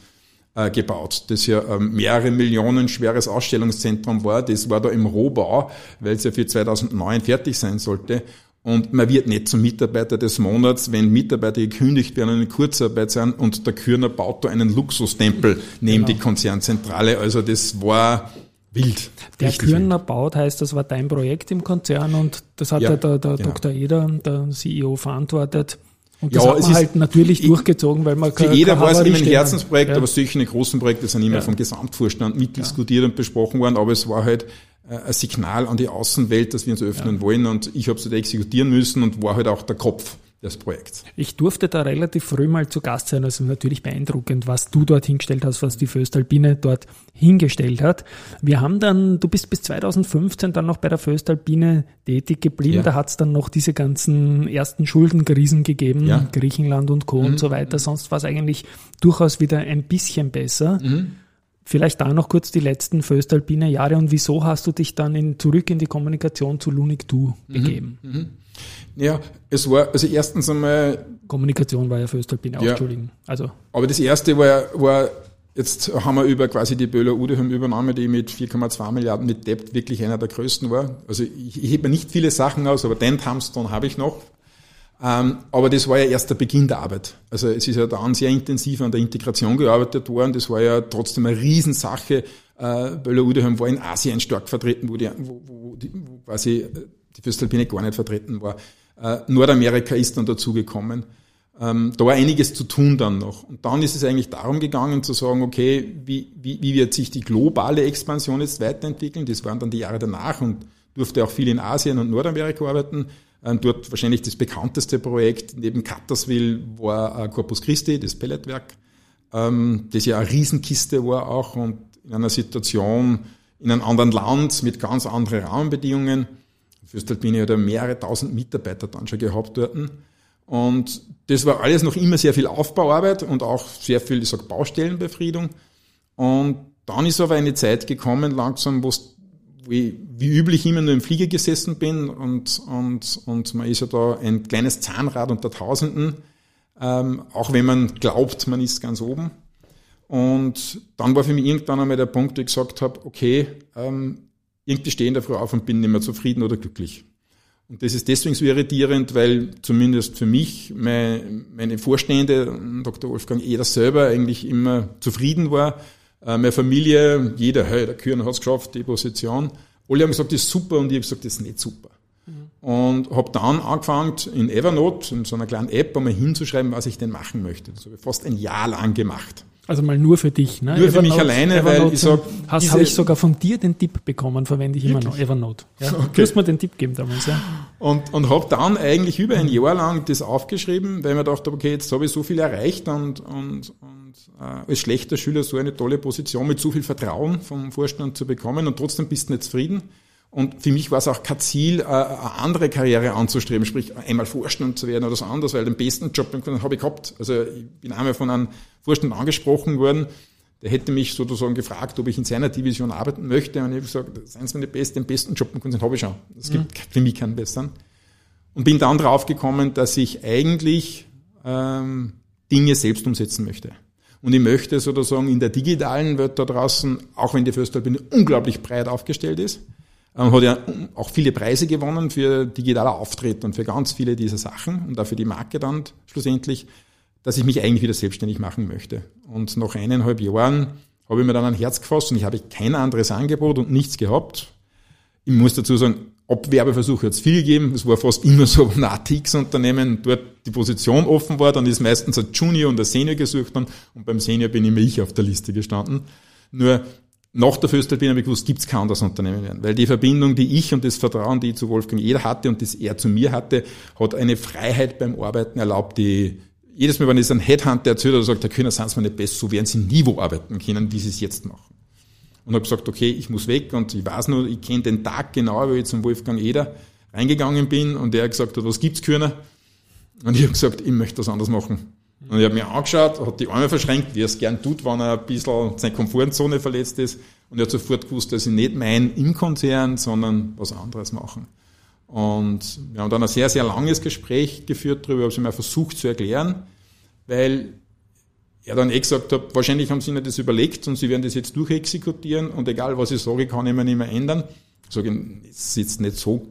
äh, gebaut, das ja ähm, mehrere Millionen schweres Ausstellungszentrum war. Das war da im Rohbau, weil es ja für 2009 fertig sein sollte. Und man wird nicht zum Mitarbeiter des Monats, wenn Mitarbeiter gekündigt werden und in Kurzarbeit sind und der Kürner baut da einen Luxustempel neben genau. die Konzernzentrale. Also das war wild. Der Kürner wild. baut heißt, das war dein Projekt im Konzern und das hat ja, ja der, der genau. Dr. Eder, der CEO, verantwortet. Und das ja, hat man halt natürlich ich, durchgezogen, weil man Für jeder war es immer ein Herzensprojekt, ja. aber solche großen Projekte sind immer ja. vom Gesamtvorstand mitdiskutiert und besprochen worden, aber es war halt ein Signal an die Außenwelt, dass wir uns öffnen wollen und ich habe es halt exekutieren müssen und war halt auch der Kopf des Projekts. Ich durfte da relativ früh mal zu Gast sein, also natürlich beeindruckend, was du dort hingestellt hast, was die Föstalpine dort hingestellt hat. Wir haben dann, du bist bis 2015 dann noch bei der Föstalpine tätig geblieben, ja. da hat es dann noch diese ganzen ersten Schuldenkrisen gegeben, ja. Griechenland und Co. Mhm. und so weiter, sonst war es eigentlich durchaus wieder ein bisschen besser. Mhm. Vielleicht da noch kurz die letzten Föstalpine Jahre und wieso hast du dich dann in, zurück in die Kommunikation zu Lunik Du mhm. begeben? Mhm. Ja, es war, also erstens einmal. Kommunikation war ja für Östalpine auch, ja, Entschuldigen. Also. Aber das erste war, war, jetzt haben wir über quasi die Böhler Udeham Übernahme, die mit 4,2 Milliarden mit Debt wirklich einer der größten war. Also ich, ich hebe mir nicht viele Sachen aus, aber den Thumbstone habe ich noch. Ähm, aber das war ja erst der Beginn der Arbeit. Also es ist ja dann sehr intensiv an der Integration gearbeitet worden. Das war ja trotzdem eine Riesensache. Äh, Böhler Udeham war in Asien stark vertreten, wo, die, wo, wo, die, wo quasi äh, die Föstalpine gar nicht vertreten war. Äh, Nordamerika ist dann dazugekommen. Ähm, da war einiges zu tun dann noch. Und dann ist es eigentlich darum gegangen zu sagen, okay, wie, wie, wie wird sich die globale Expansion jetzt weiterentwickeln? Das waren dann die Jahre danach und durfte auch viel in Asien und Nordamerika arbeiten. Ähm, dort wahrscheinlich das bekannteste Projekt neben Cuttersville war äh, Corpus Christi, das Pelletwerk, ähm, das ja eine Riesenkiste war auch und in einer Situation in einem anderen Land mit ganz anderen Rahmenbedingungen. Fürstalpine hat ja mehrere tausend Mitarbeiter dann schon gehabt dort. Und das war alles noch immer sehr viel Aufbauarbeit und auch sehr viel, ich sag, Baustellenbefriedung. Und dann ist aber eine Zeit gekommen, langsam, wo ich wie üblich immer nur im Flieger gesessen bin und, und, und man ist ja da ein kleines Zahnrad unter Tausenden, ähm, auch wenn man glaubt, man ist ganz oben. Und dann war für mich irgendwann einmal der Punkt, wo ich gesagt habe, okay, ähm, irgendwie stehe ich Früh auf und bin nicht mehr zufrieden oder glücklich. Und das ist deswegen so irritierend, weil zumindest für mich meine, meine Vorstände, Dr. Wolfgang Eder selber eigentlich immer zufrieden war. Äh, meine Familie, jeder, hey, der Kühn hat es geschafft, die Position. Alle haben gesagt, das ist super und ich habe gesagt, das ist nicht super. Mhm. Und habe dann angefangen, in Evernote, in so einer kleinen App, einmal hinzuschreiben, was ich denn machen möchte. Das habe ich fast ein Jahr lang gemacht. Also mal nur für dich, ne? Nur Evernote, für mich alleine, Evernote weil ich sag, hast habe ich sogar von dir den Tipp bekommen, verwende ich wirklich? immer noch Evernote. Ja? Okay. Du hast mir den Tipp gegeben damals, ja. Und, und habe dann eigentlich über ein Jahr lang das aufgeschrieben, weil ich mir dachte, okay, jetzt habe ich so viel erreicht und, und äh, als schlechter Schüler so eine tolle Position mit so viel Vertrauen vom Vorstand zu bekommen und trotzdem bist du nicht zufrieden. Und für mich war es auch kein Ziel, äh, eine andere Karriere anzustreben, sprich einmal Vorstand zu werden oder so anders, weil den besten Job habe ich gehabt. Also ich bin einmal von einem Vorstand angesprochen worden, der hätte mich sozusagen gefragt, ob ich in seiner Division arbeiten möchte. Und ich habe gesagt, seien Sie mir nicht best, den besten Job den habe ich schon. Es gibt mhm. für mich keinen besseren. Und bin dann drauf gekommen, dass ich eigentlich ähm, Dinge selbst umsetzen möchte. Und ich möchte sozusagen in der digitalen Welt da draußen, auch wenn die Föstalpine unglaublich breit aufgestellt ist, ähm, hat ja auch viele Preise gewonnen für digitale Auftritte und für ganz viele dieser Sachen und auch für die Marke dann schlussendlich, dass ich mich eigentlich wieder selbstständig machen möchte. Und nach eineinhalb Jahren habe ich mir dann ein Herz gefasst und ich habe kein anderes Angebot und nichts gehabt. Ich muss dazu sagen, Abwerbeversuche hat es viel gegeben. Es war fast immer so, ein TX-Unternehmen dort die Position offen war, dann ist meistens ein Junior und ein Senior gesucht worden und beim Senior bin immer ich auf der Liste gestanden. Nur nach der Föstalpine habe ich gewusst, gibt es kein anderes Unternehmen mehr. Weil die Verbindung, die ich und das Vertrauen, die ich zu Wolfgang Eder hatte und das er zu mir hatte, hat eine Freiheit beim Arbeiten erlaubt, die jedes Mal, wenn es einem Headhunter erzählt oder sagt, Herr Kühner, sind Sie mir nicht besser, so werden Sie nie wo arbeiten können, wie Sie es jetzt machen. Und habe gesagt, okay, ich muss weg und ich weiß nur, ich kenne den Tag genau, wo ich zum Wolfgang Eder reingegangen bin und der gesagt hat, was gibt's Kühner? Und ich habe gesagt, ich möchte das anders machen. Und ich habe mir angeschaut, hat die Arme verschränkt, wie er es gern tut, wenn er ein bisschen seine Komfortzone verletzt ist. Und er hat sofort gewusst, dass ich nicht mein im Konzern, sondern was anderes machen. Und wir haben dann ein sehr, sehr langes Gespräch geführt darüber, habe ich mir versucht zu erklären, weil er dann eh gesagt hat, wahrscheinlich haben sie ihnen das überlegt und sie werden das jetzt durchexekutieren und egal was ich sage, kann ich mir nicht mehr ändern. Ich sage, ist jetzt nicht so,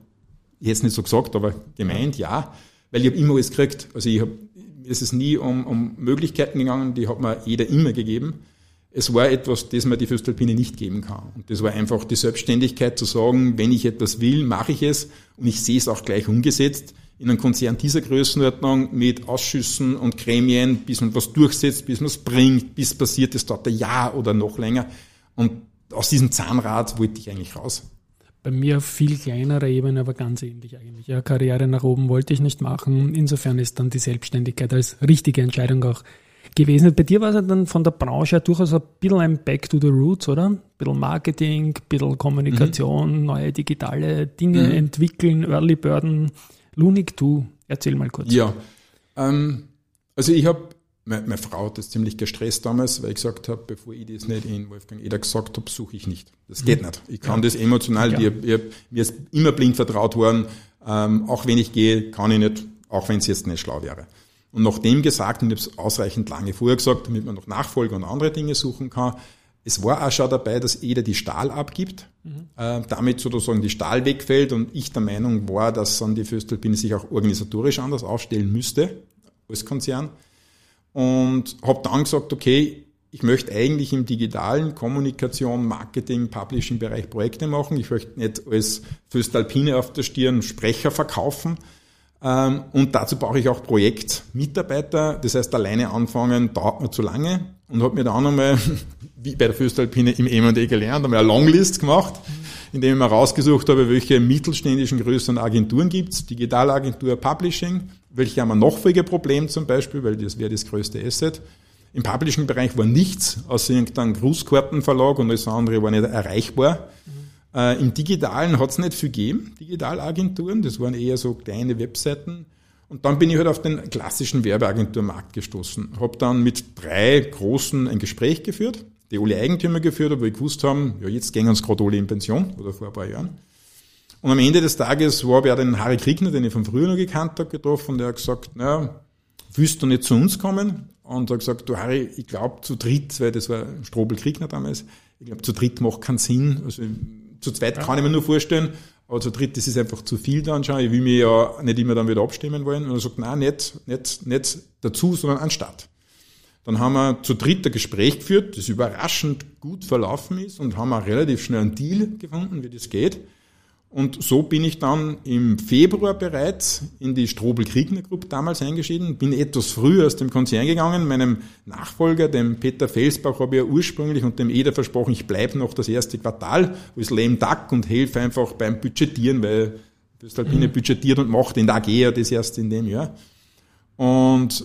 jetzt nicht so gesagt, aber gemeint, ja, weil ich habe immer alles gekriegt. Also ich habe ist es nie um, um Möglichkeiten gegangen, die hat mir jeder immer gegeben. Es war etwas, das man die Föstalpine nicht geben kann. Und das war einfach die Selbstständigkeit zu sagen, wenn ich etwas will, mache ich es und ich sehe es auch gleich umgesetzt. In einem Konzern dieser Größenordnung mit Ausschüssen und Gremien, bis man was durchsetzt, bis man es bringt, bis passiert, es dauert ein Jahr oder noch länger. Und aus diesem Zahnrad wollte ich eigentlich raus bei mir auf viel kleinerer Ebene, aber ganz ähnlich eigentlich. Ja, Karriere nach oben wollte ich nicht machen. Insofern ist dann die Selbstständigkeit als richtige Entscheidung auch gewesen. Bei dir war es ja dann von der Branche her durchaus ein bisschen ein Back to the Roots, oder? Ein bisschen Marketing, ein bisschen Kommunikation, mhm. neue digitale Dinge mhm. entwickeln, Early Burden. Lunik, du, erzähl mal kurz. Ja, ähm, also ich habe meine, meine, Frau hat das ziemlich gestresst damals, weil ich gesagt habe, bevor ich das nicht in Wolfgang Eder gesagt habe, suche ich nicht. Das geht mhm. nicht. Ich kann ja. das emotional, ja. ich, ich, mir ist immer blind vertraut worden, ähm, auch wenn ich gehe, kann ich nicht, auch wenn es jetzt nicht schlau wäre. Und nachdem gesagt, und ich habe es ausreichend lange vorher gesagt, damit man noch Nachfolger und andere Dinge suchen kann, es war auch schon dabei, dass Eder die Stahl abgibt, mhm. damit sozusagen die Stahl wegfällt und ich der Meinung war, dass dann die Föstalpine sich auch organisatorisch anders aufstellen müsste als Konzern und habe dann gesagt, okay, ich möchte eigentlich im digitalen Kommunikation, Marketing, Publishing-Bereich Projekte machen. Ich möchte nicht als Föstalpine auf der Stirn Sprecher verkaufen. Ähm, und dazu brauche ich auch Projektmitarbeiter. Das heißt, alleine anfangen dauert mir zu lange. Und habe mir dann einmal, wie bei der Föstalpine im M&E gelernt, einmal eine Longlist gemacht, indem ich mir rausgesucht habe, welche mittelständischen größeren Agenturen gibt's. Digitalagentur Publishing, welche haben ein Nachfolgeproblem zum Beispiel, weil das wäre das größte Asset. Im Publishing-Bereich war nichts, außer irgendein Grußkartenverlag und alles andere war nicht erreichbar. Mhm. Äh, Im Digitalen hat es nicht viel gegeben, Digitalagenturen, das waren eher so kleine Webseiten. Und dann bin ich halt auf den klassischen Werbeagenturmarkt gestoßen. Habe dann mit drei großen ein Gespräch geführt, die alle Eigentümer geführt, aber wir gewusst haben, ja, jetzt gehen uns gerade alle in Pension oder vor ein paar Jahren. Und am Ende des Tages habe ich auch den Harry Kriegner, den ich von früher noch gekannt habe, getroffen, der hat gesagt, naja, willst du nicht zu uns kommen? Und er hat gesagt, du Harry, ich glaube zu dritt, weil das war Strobel Kriegner damals, ich glaube zu dritt macht keinen Sinn. Also zu zweit ja. kann ich mir nur vorstellen, aber zu dritt, das ist einfach zu viel dann schon. Ich will mich ja nicht immer dann wieder abstimmen wollen. Und er sagt, nein, nicht, nicht, nicht dazu, sondern anstatt. Dann haben wir zu dritt ein Gespräch geführt, das überraschend gut verlaufen ist und haben auch relativ schnell einen Deal gefunden, wie das geht. Und so bin ich dann im Februar bereits in die Strobel-Kriegner-Gruppe damals eingeschieden, bin etwas früher aus dem Konzern gegangen. Meinem Nachfolger, dem Peter Felsbach, habe ich ja ursprünglich und dem Eder versprochen, ich bleibe noch das erste Quartal als lame duck und helfe einfach beim Budgetieren, weil Föstalpine mhm. budgetiert und macht in der AG ja das erst in dem Jahr. Und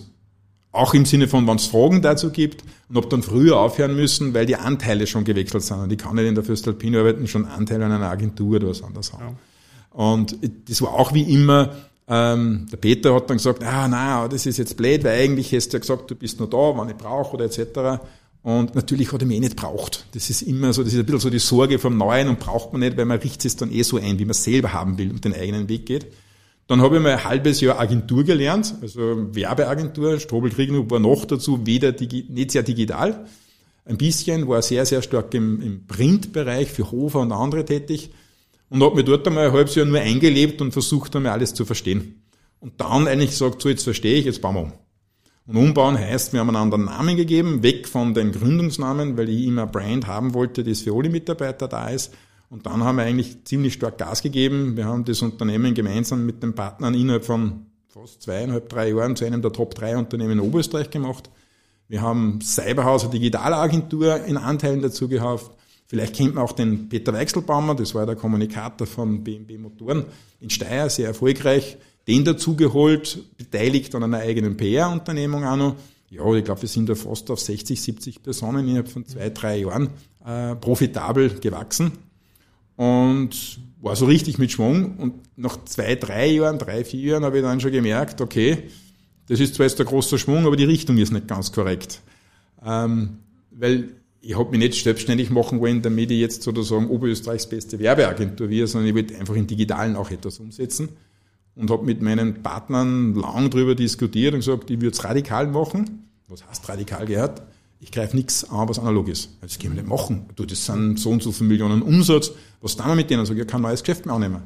auch im Sinne von, wenn es Fragen dazu gibt und ob dann früher aufhören müssen, weil die Anteile schon gewechselt sind. Und ich kann nicht in der Föstalpine arbeiten, schon Anteile an einer Agentur oder was anderes haben. Ja. Und das war auch wie immer, ähm, der Peter hat dann gesagt, ah, na, das ist jetzt blöd, weil eigentlich hast du ja gesagt, du bist nur da, wann ich brauche oder etc. Und natürlich hat er mich eh nicht braucht. Das ist immer so, das ist ein bisschen so die Sorge vom Neuen und braucht man nicht, weil man richtet es dann eh so ein, wie man es selber haben will und den eigenen Weg geht. Dann habe ich mal ein halbes Jahr Agentur gelernt, also Werbeagentur. Strobel Kriegner war noch dazu weder digi nicht sehr digital. Ein bisschen, war sehr, sehr stark im, im Printbereich für Hofer und andere tätig und habe mir dort einmal ein halbes Jahr nur eingelebt und versucht einmal alles zu verstehen. Und dann eigentlich gesagt, so jetzt verstehe ich, jetzt bauen wir um. Und umbauen heißt, wir haben einen anderen Namen gegeben, weg von den Gründungsnamen, weil ich immer Brand haben wollte, das für alle Mitarbeiter da ist und dann haben wir eigentlich ziemlich stark Gas gegeben. Wir haben das Unternehmen gemeinsam mit den Partnern innerhalb von fast zweieinhalb, drei Jahren zu einem der Top 3 Unternehmen in Oberösterreich gemacht. Wir haben Cyberhaus, eine Digitalagentur in Anteilen dazu gehabt. Vielleicht kennt man auch den Peter Weichselbaumer, das war der Kommunikator von BMW Motoren in Steyr, sehr erfolgreich. Den dazu geholt, beteiligt an einer eigenen PR-Unternehmung auch noch. Ja, ich glaube, wir sind da fast auf 60, 70 Personen innerhalb von zwei, drei Jahren äh, profitabel gewachsen und war so richtig mit Schwung. Und nach zwei, drei Jahren, drei, vier Jahren habe ich dann schon gemerkt, okay, das ist zwar jetzt ein großer Schwung, aber die Richtung ist nicht ganz korrekt. Ähm, weil ich habe mich nicht selbstständig machen wollen, damit ich jetzt sozusagen Oberösterreichs beste Werbeagentur wäre, sondern ich wollte einfach im Digitalen auch etwas umsetzen und habe mit meinen Partnern lang drüber diskutiert und gesagt, ich würde es radikal machen. Was heißt radikal gehört? Ich greife nichts an, was analog ist. Das können wir nicht machen. Du, das sind so und so viele Millionen Umsatz. Was tun wir mit denen? Sag ich, ich kann ein neues Geschäft mehr annehmen.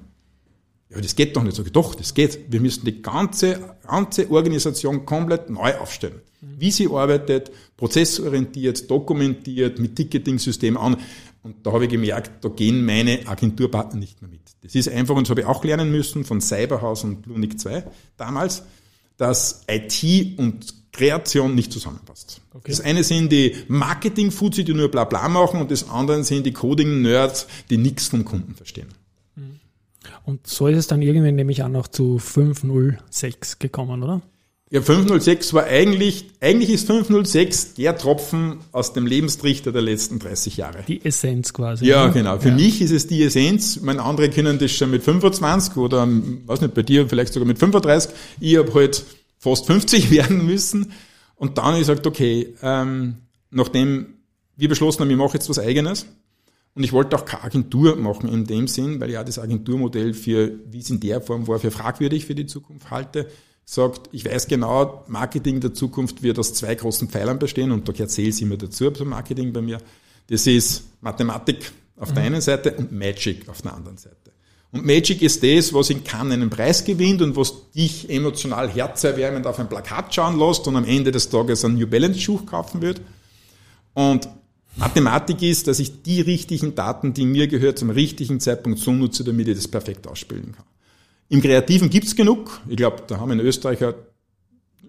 Ja, das geht doch nicht. Sag ich, doch, das geht. Wir müssen die ganze, ganze Organisation komplett neu aufstellen. Wie sie arbeitet, prozessorientiert, dokumentiert, mit Ticketing-System an. Und da habe ich gemerkt, da gehen meine Agenturpartner nicht mehr mit. Das ist einfach, und das habe ich auch lernen müssen von Cyberhaus und Blunik 2 damals, dass IT und Kreation nicht zusammenpasst. Okay. Das eine sind die Marketing-Fuzzi, die nur bla bla machen und das andere sind die Coding-Nerds, die nichts vom Kunden verstehen. Mhm. Und so ist es dann irgendwann nämlich auch noch zu 506 gekommen, oder? Ja, 506 war eigentlich, eigentlich ist 506 der Tropfen aus dem Lebenstrichter der letzten 30 Jahre. Die Essenz quasi. Ja, ne? genau. Für ja. mich ist es die Essenz. Meine andere kennen das schon mit 25 oder, weiß nicht, bei dir vielleicht sogar mit 35. Ich habe halt fast 50 werden müssen. Und dann habe ich gesagt, okay, ähm, nachdem wir beschlossen haben, ich mache jetzt was Eigenes, und ich wollte auch keine Agentur machen in dem Sinn, weil ich auch das Agenturmodell für, wie es in der Form war, für fragwürdig für die Zukunft halte. Sagt, ich weiß genau, Marketing der Zukunft wird aus zwei großen Pfeilern bestehen und da gehört Sales immer dazu, zum Marketing bei mir. Das ist Mathematik auf mhm. der einen Seite und Magic auf der anderen Seite. Und Magic ist das, was in Cannes einen Preis gewinnt und was dich emotional herzerwärmend auf ein Plakat schauen lässt und am Ende des Tages einen New Balance Schuh kaufen wird. Und Mathematik ist, dass ich die richtigen Daten, die mir gehört, zum richtigen Zeitpunkt so nutze, damit ich das perfekt ausspielen kann. Im Kreativen gibt's genug. Ich glaube, da haben wir in Österreich eine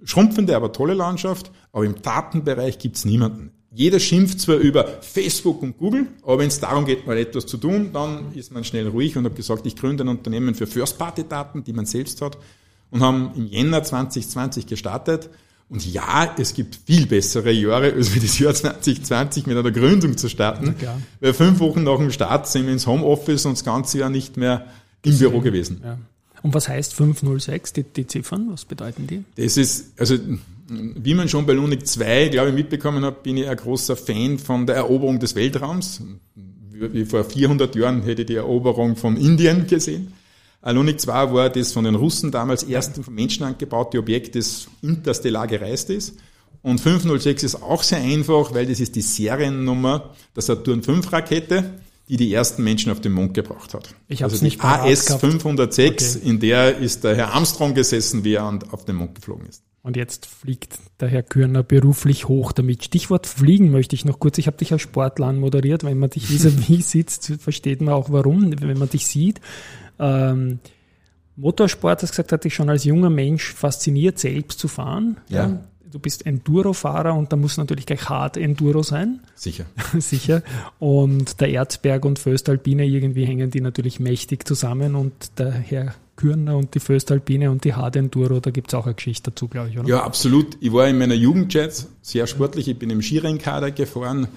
schrumpfende, aber tolle Landschaft. Aber im Datenbereich gibt's niemanden. Jeder schimpft zwar über Facebook und Google, aber wenn es darum geht, mal etwas zu tun, dann ist man schnell ruhig und hat gesagt, ich gründe ein Unternehmen für First-Party-Daten, die man selbst hat und haben im Jänner 2020 gestartet. Und ja, es gibt viel bessere Jahre, als wie das Jahr 2020 mit einer Gründung zu starten. Ja, Weil fünf Wochen nach dem Start sind wir ins Homeoffice und das ganze Jahr nicht mehr im Büro gewesen. Ja. Und was heißt 506, die, die Ziffern? Was bedeuten die? Das ist, also wie man schon bei Lunik 2, glaube ich, mitbekommen hat, bin ich ein großer Fan von der Eroberung des Weltraums. Wie vor 400 Jahren hätte ich die Eroberung von Indien gesehen. Lunik 2 war das von den Russen damals erste von Menschen angebaute Objekt, das interstellar gereist ist. Und 506 ist auch sehr einfach, weil das ist die Seriennummer der Saturn V Rakete, die die ersten Menschen auf den Mond gebracht hat. Ich habe also nicht AS 506, okay. in der ist der Herr Armstrong gesessen, wie er auf den Mond geflogen ist. Und jetzt fliegt der Herr Kürner beruflich hoch damit. Stichwort Fliegen möchte ich noch kurz. Ich habe dich als Sportler anmoderiert. Wenn man dich vis-à-vis sitzt, versteht man auch warum, wenn man dich sieht. Ähm, Motorsport, das gesagt, hat dich schon als junger Mensch fasziniert, selbst zu fahren. Ja. ja. Du bist Enduro-Fahrer und da muss natürlich gleich hart Enduro sein. Sicher. Sicher. Und der Erzberg und Föstalpine, irgendwie hängen die natürlich mächtig zusammen und der Herr Kürner und die Föstalpine und die Hard Enduro, da gibt es auch eine Geschichte dazu, glaube ich, oder? Ja, absolut. Ich war in meiner Jugendjet sehr sportlich. Ich bin im Skirennkader gefahren,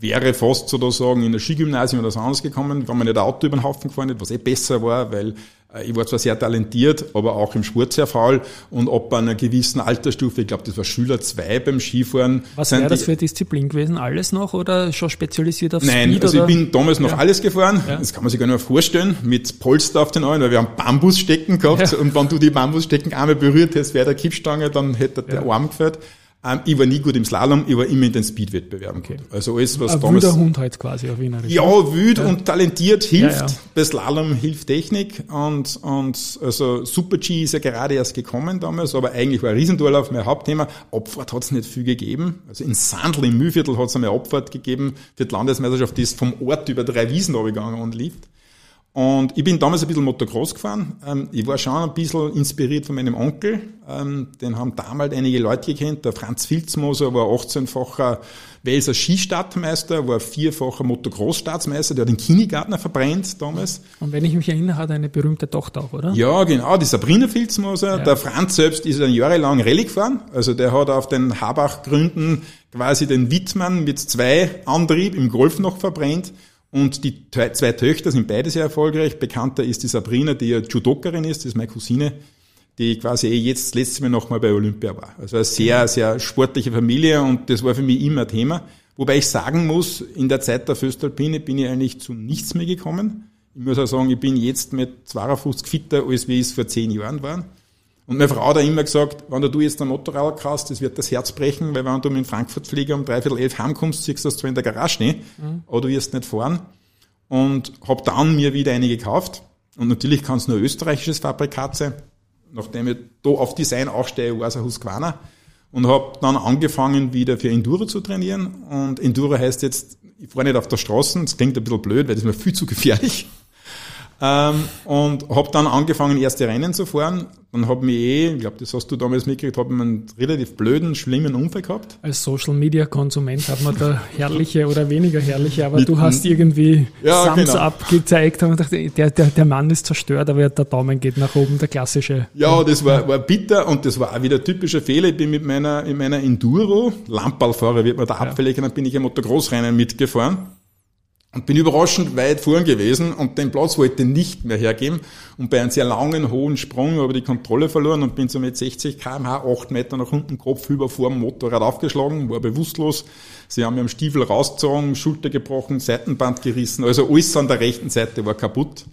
wäre fast sozusagen in der Skigymnasium oder so anderes gekommen, wenn man nicht Auto über den Haufen gefahren ist, was eh besser war, weil äh, ich war zwar sehr talentiert, aber auch im Sport sehr faul und ab einer gewissen Altersstufe, ich glaube, das war Schüler 2 beim Skifahren. Was wäre das für Disziplin gewesen? Alles noch oder schon spezialisiert auf Nein, Speed? also oder? ich bin damals noch ja. alles gefahren. Ja. Das kann man sich gar nicht mehr vorstellen. Mit Polster auf den Armen, weil wir haben Bambusstecken gehabt ja. und wenn du die Bambusstecken einmal berührt hättest, wäre der Kippstange, dann hätte der Arm gefällt. Ähm, ich war nie gut im Slalom, ich war immer in den Speed-Wettbewerben okay. Also alles, was Ein damals... Hund halt quasi auf Wienerisch. Ja, wild ja. und talentiert hilft. Ja, ja. Bei Slalom hilft Technik und, und also Super-G ist ja gerade erst gekommen damals, aber eigentlich war Riesendurlauf mein Hauptthema. Abfahrt hat es nicht viel gegeben. Also in Sandl im Mühlviertel hat es einmal Abfahrt gegeben für die Landesmeisterschaft, die ist vom Ort über drei Wiesen runtergegangen und lief. Und ich bin damals ein bisschen Motocross gefahren. Ähm, ich war schon ein bisschen inspiriert von meinem Onkel. Ähm, den haben damals einige Leute gekannt. Der Franz Filzmoser war 18-facher Welser Skistartmeister, war vierfacher Motocross-Staatsmeister, der hat den Kindergartner verbrennt damals. Und wenn ich mich erinnere, hat er eine berühmte Tochter auch, oder? Ja, genau, die Sabrina Filzmoser. Ja. Der Franz selbst ist ein jahrelang Rallye gefahren. Also der hat auf den Habach-Gründen quasi den Wittmann mit zwei Antrieb im Golf noch verbrennt. Und die zwei Töchter sind beide sehr erfolgreich. Bekannter ist die Sabrina, die ja Judokerin ist, das ist meine Cousine, die quasi eh jetzt das letzte Mal nochmal bei Olympia war. Also eine sehr, sehr sportliche Familie und das war für mich immer Thema. Wobei ich sagen muss, in der Zeit der Föstalpine bin ich eigentlich zu nichts mehr gekommen. Ich muss auch sagen, ich bin jetzt mit 52 fitter, als wie ich es vor zehn Jahren war. Und meine Frau hat auch immer gesagt, wenn du jetzt ein Motorrad kannst, das wird das Herz brechen, weil wenn du mit Frankfurt Flieger um dreiviertel elf heimkommst, siehst du das zwar in der Garage nicht, mhm. aber du wirst nicht fahren. Und habe dann mir wieder eine gekauft. Und natürlich kann es nur österreichisches Fabrikat sein. Nachdem ich da auf Design auch stehe, war es ein Husqvarna. Und habe dann angefangen, wieder für Enduro zu trainieren. Und Enduro heißt jetzt, ich fahre nicht auf der Straße, das klingt ein bisschen blöd, weil das ist mir viel zu gefährlich. Ähm, und habe dann angefangen, erste Rennen zu fahren. Dann habe mich eh, ich glaube, das hast du damals mitgekriegt, habe einen relativ blöden, schlimmen Unfall gehabt. Als Social Media Konsument hat man da herrliche oder weniger herrliche, aber Mit, du hast irgendwie ja, Thumbs genau. up gezeigt und dachte, der, der, der Mann ist zerstört, aber der Daumen geht nach oben, der klassische. Ja, das war, war bitter und das war auch wieder typischer Fehler. Ich bin mit meiner, in meiner Enduro, Lamperlfahrer wird man da ja. abfällig, dann bin ich ein Motocross-Rennen mitgefahren und bin überraschend weit vorn gewesen und den Platz wollte ich nicht mehr hergeben. Und bei einem sehr langen, hohen Sprung habe ich die Kontrolle verloren und bin so mit 60 kmh, 8 Meter nach unten, Kopf über vor dem Motorrad aufgeschlagen, war bewusstlos. Sie haben mir am Stiefel rausgezogen, Schulter gebrochen, Seitenband gerissen, also alles an der rechten Seite war kaputt.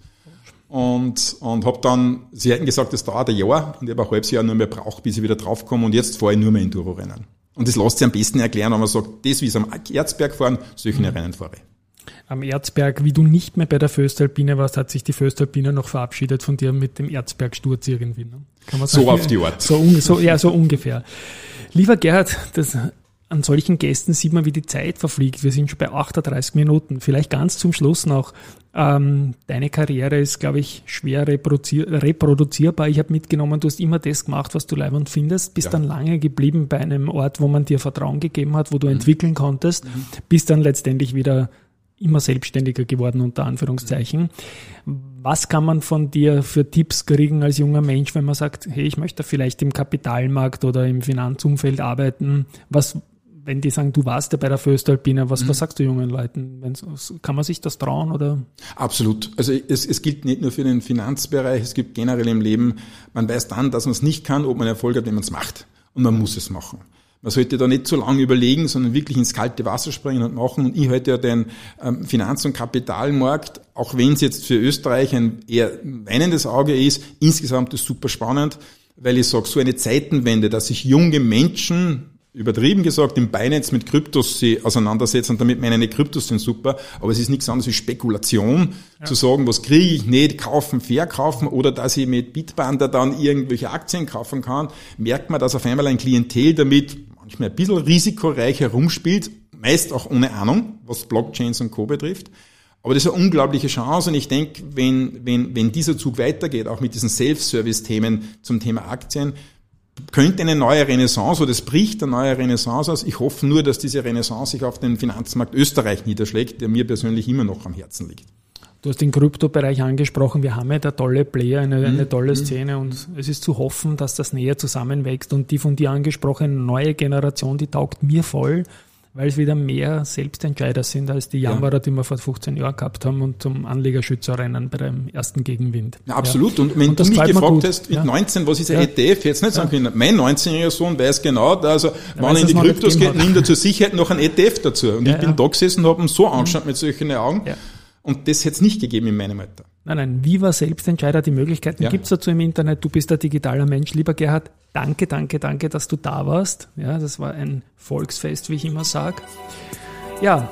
Und, und habe dann, sie hätten gesagt, das dauert ein Jahr und ich habe ein halbes Jahr nur mehr braucht, bis ich wieder draufkomme und jetzt fahre ich nur mehr Enduro-Rennen. Und das lässt sich am besten erklären, wenn man sagt, das wie es am Erzberg fahren, solche. Rennen fahre ich am Erzberg, wie du nicht mehr bei der Föstalpine warst, hat sich die Föstalpine noch verabschiedet von dir mit dem Erzbergsturz irgendwie. Ne? Kann man sagen? So auf die Art. So, so, ja, so ungefähr. Lieber Gerhard, das, an solchen Gästen sieht man, wie die Zeit verfliegt. Wir sind schon bei 38 Minuten. Vielleicht ganz zum Schluss noch. Ähm, deine Karriere ist, glaube ich, schwer reproduzierbar. Ich habe mitgenommen, du hast immer das gemacht, was du leibend findest, bist ja. dann lange geblieben bei einem Ort, wo man dir Vertrauen gegeben hat, wo du mhm. entwickeln konntest, mhm. bist dann letztendlich wieder immer selbstständiger geworden, unter Anführungszeichen. Was kann man von dir für Tipps kriegen als junger Mensch, wenn man sagt, hey, ich möchte vielleicht im Kapitalmarkt oder im Finanzumfeld arbeiten? Was, wenn die sagen, du warst ja bei der Föstalpine, was, mhm. was sagst du jungen Leuten? Kann man sich das trauen oder? Absolut. Also es, es gilt nicht nur für den Finanzbereich, es gibt generell im Leben, man weiß dann, dass man es nicht kann, ob man Erfolg hat, wenn man es macht. Und man muss es machen. Man sollte da nicht zu lange überlegen, sondern wirklich ins kalte Wasser springen und machen. Und ich halte ja den ähm, Finanz- und Kapitalmarkt, auch wenn es jetzt für Österreich ein eher weinendes Auge ist, insgesamt ist super spannend, weil ich sage, so eine Zeitenwende, dass sich junge Menschen übertrieben gesagt, im Binance mit Kryptos sie auseinandersetzen. Und damit meine ich, Kryptos sind super, aber es ist nichts anderes wie Spekulation, ja. zu sagen, was kriege ich nicht, kaufen, verkaufen oder dass ich mit Bitbander dann irgendwelche Aktien kaufen kann, merkt man, dass auf einmal ein Klientel damit manchmal ein bisschen risikoreich herumspielt, meist auch ohne Ahnung, was Blockchains und Co. betrifft. Aber das ist eine unglaubliche Chance und ich denke, wenn, wenn, wenn dieser Zug weitergeht, auch mit diesen Self-Service-Themen zum Thema Aktien, könnte eine neue Renaissance oder es bricht eine neue Renaissance aus. Ich hoffe nur, dass diese Renaissance sich auf den Finanzmarkt Österreich niederschlägt, der mir persönlich immer noch am Herzen liegt. Du hast den Kryptobereich angesprochen. Wir haben ja da tolle Player, eine, eine mhm. tolle mhm. Szene und es ist zu hoffen, dass das näher zusammenwächst und die von dir angesprochene neue Generation, die taugt mir voll weil es wieder mehr Selbstentscheider sind als die Jammerer, ja. die wir vor 15 Jahren gehabt haben und zum Anlegerschützerrennen bei dem ersten Gegenwind. Ja, absolut. Und wenn und du mich gefragt hast, mit ja. 19, was ist ein ETF, jetzt nicht sagen können, mein 19-jähriger Sohn weiß genau, also wenn er in die Kryptos geht, nimmt er zur Sicherheit noch ein ETF dazu. Und ich bin da gesessen und habe ihn so angeschaut mhm. mit solchen Augen. Und das hätte es nicht gegeben in meinem Alter. Nein, nein, Viva Selbstentscheider, die Möglichkeiten ja. gibt's dazu im Internet. Du bist ein digitaler Mensch. Lieber Gerhard, danke, danke, danke, dass du da warst. Ja, das war ein Volksfest, wie ich immer sage. Ja,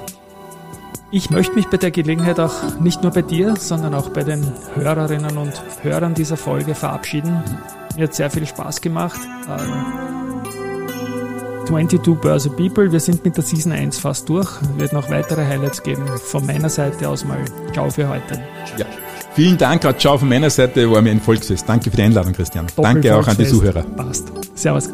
ich möchte mich bei der Gelegenheit auch nicht nur bei dir, sondern auch bei den Hörerinnen und Hörern dieser Folge verabschieden. Mir hat sehr viel Spaß gemacht. 22 ähm, Börse People, wir sind mit der Season 1 fast durch. Wird noch weitere Highlights geben. Von meiner Seite aus mal Ciao für heute. Ja. Vielen Dank, gerade Ciao von meiner Seite, war mir ein Volksfest. Danke für die Einladung, Christian. Danke auch an die Zuhörer. Passt. Servus.